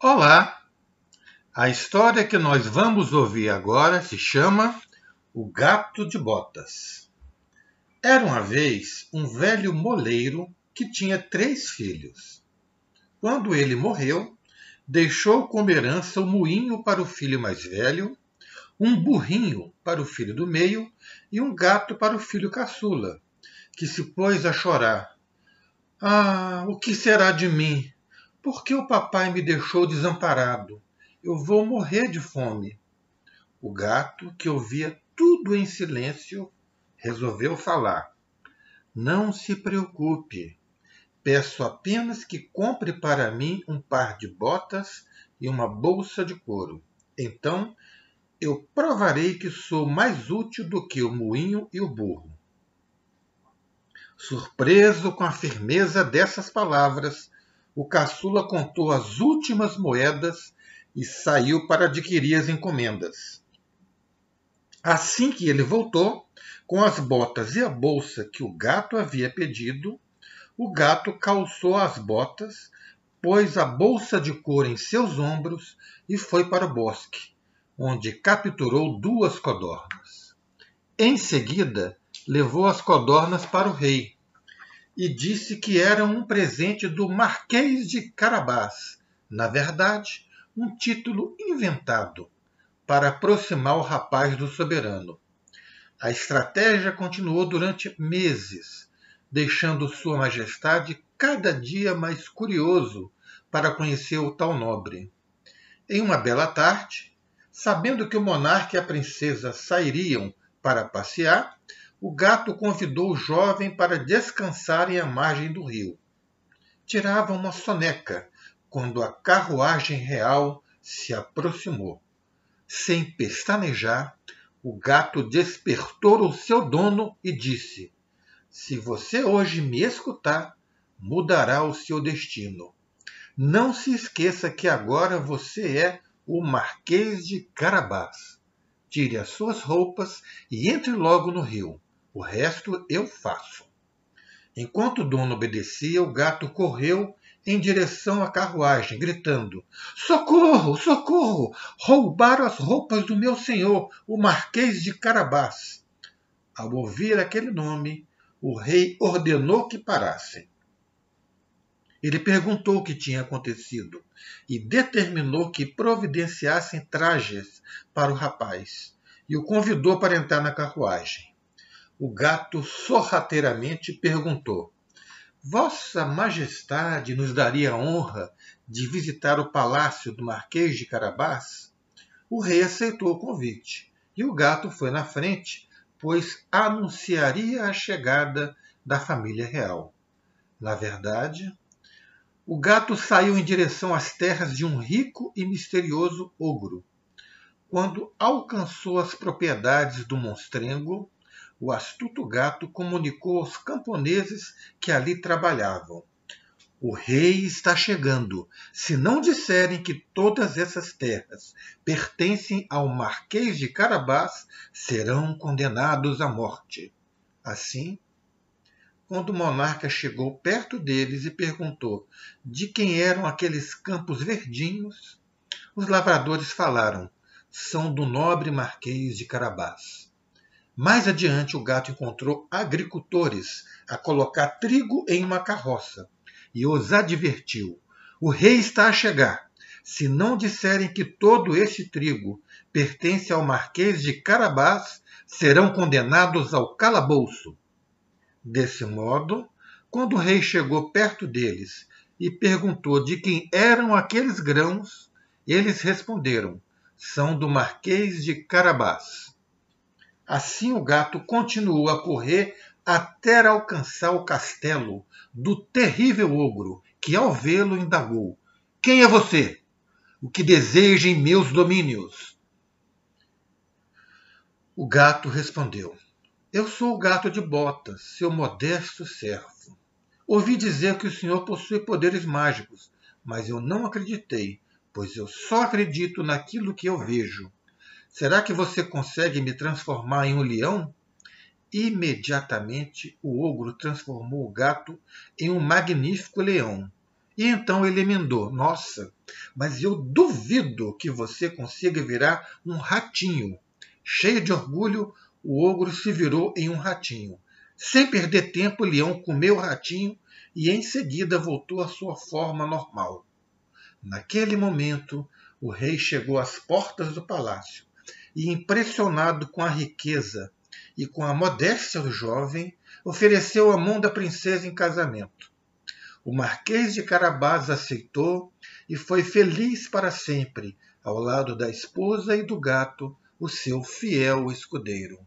Olá! A história que nós vamos ouvir agora se chama O Gato de Botas. Era uma vez um velho moleiro que tinha três filhos. Quando ele morreu, deixou como herança um moinho para o filho mais velho, um burrinho para o filho do meio e um gato para o filho caçula, que se pôs a chorar. Ah, o que será de mim? Por que o papai me deixou desamparado? Eu vou morrer de fome. O gato, que ouvia tudo em silêncio, resolveu falar. Não se preocupe. Peço apenas que compre para mim um par de botas e uma bolsa de couro. Então eu provarei que sou mais útil do que o moinho e o burro. Surpreso com a firmeza dessas palavras, o caçula contou as últimas moedas e saiu para adquirir as encomendas. Assim que ele voltou, com as botas e a bolsa que o gato havia pedido, o gato calçou as botas, pôs a bolsa de couro em seus ombros e foi para o bosque, onde capturou duas codornas. Em seguida, levou as codornas para o rei, e disse que eram um presente do Marquês de Carabás, na verdade, um título inventado para aproximar o rapaz do soberano. A estratégia continuou durante meses, deixando Sua Majestade cada dia mais curioso para conhecer o tal nobre. Em uma bela tarde, sabendo que o monarca e a princesa sairiam para passear, o gato convidou o jovem para descansarem à margem do rio. Tirava uma soneca quando a carruagem real se aproximou. Sem pestanejar, o gato despertou o seu dono e disse: Se você hoje me escutar, mudará o seu destino. Não se esqueça que agora você é o Marquês de Carabás. Tire as suas roupas e entre logo no rio. O resto eu faço. Enquanto o dono obedecia, o gato correu em direção à carruagem, gritando: Socorro, socorro! Roubaram as roupas do meu senhor, o Marquês de Carabás. Ao ouvir aquele nome, o rei ordenou que parassem. Ele perguntou o que tinha acontecido e determinou que providenciassem trajes para o rapaz e o convidou para entrar na carruagem o gato sorrateiramente perguntou: Vossa Majestade nos daria a honra de visitar o palácio do Marquês de Carabás? O rei aceitou o convite e o gato foi na frente, pois anunciaria a chegada da família real. Na verdade, o gato saiu em direção às terras de um rico e misterioso ogro. Quando alcançou as propriedades do monstrengo, o astuto gato comunicou aos camponeses que ali trabalhavam. O rei está chegando. Se não disserem que todas essas terras pertencem ao Marquês de Carabás, serão condenados à morte. Assim, quando o monarca chegou perto deles e perguntou de quem eram aqueles campos verdinhos, os lavradores falaram: são do nobre Marquês de Carabás. Mais adiante, o gato encontrou agricultores a colocar trigo em uma carroça e os advertiu: O rei está a chegar. Se não disserem que todo este trigo pertence ao Marquês de Carabás, serão condenados ao calabouço. Desse modo, quando o rei chegou perto deles e perguntou de quem eram aqueles grãos, eles responderam: são do Marquês de Carabás. Assim o gato continuou a correr até alcançar o castelo do terrível ogro, que ao vê-lo indagou: Quem é você? O que deseja em meus domínios? O gato respondeu: Eu sou o gato de botas, seu modesto servo. Ouvi dizer que o senhor possui poderes mágicos, mas eu não acreditei, pois eu só acredito naquilo que eu vejo. Será que você consegue me transformar em um leão? Imediatamente o ogro transformou o gato em um magnífico leão E então ele emendou: Nossa, mas eu duvido que você consiga virar um ratinho. Cheio de orgulho, o ogro se virou em um ratinho. Sem perder tempo, o leão comeu o ratinho e em seguida voltou à sua forma normal. Naquele momento, o rei chegou às portas do palácio e, impressionado com a riqueza e com a modéstia do jovem, ofereceu a mão da princesa em casamento. O Marquês de Carabás aceitou e foi feliz para sempre, ao lado da esposa e do gato, o seu fiel escudeiro.